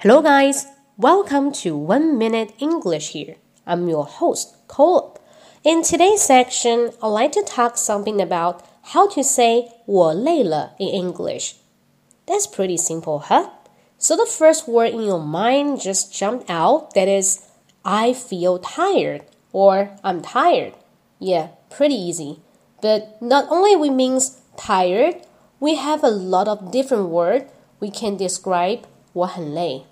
Hello, guys. Welcome to One Minute English here. I'm your host, Cole. In today's section, I'd like to talk something about how to say 我累了 in English. That's pretty simple, huh? So the first word in your mind just jumped out that is I feel tired or I'm tired. Yeah, pretty easy. But not only we means tired, we have a lot of different words we can describe 我很累.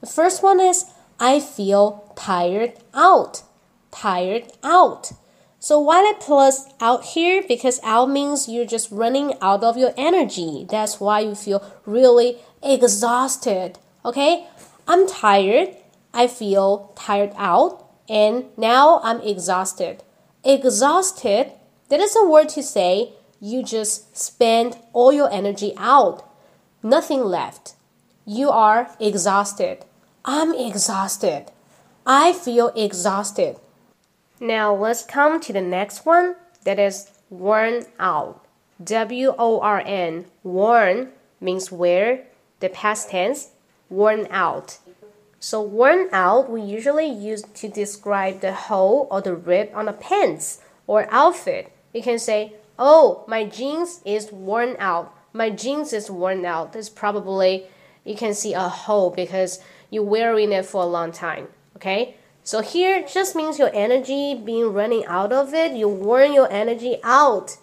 The first one is I feel tired out. Tired out. So why did I plus out here? Because out means you're just running out of your energy. That's why you feel really exhausted. Okay? I'm tired. I feel tired out. And now I'm exhausted. Exhausted, that is a word to say you just spend all your energy out. Nothing left. You are exhausted. I'm exhausted. I feel exhausted. Now let's come to the next one that is worn out. W O R N. Worn means wear, the past tense, worn out. So worn out we usually use to describe the hole or the rip on a pants or outfit. You can say, "Oh, my jeans is worn out." My jeans is worn out. This probably you can see a hole because you're wearing it for a long time. Okay? So here just means your energy being running out of it. You worn your energy out.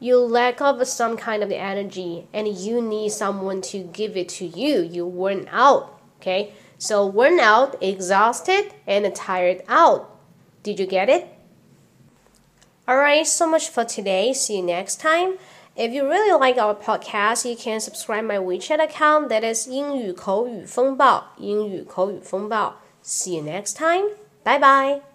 You lack of some kind of energy and you need someone to give it to you. You worn out. Okay? So worn out, exhausted, and tired out. Did you get it? Alright, so much for today. See you next time. If you really like our podcast, you can subscribe my WeChat account that is 英语口语风暴英语口语风暴 See you next time. Bye bye.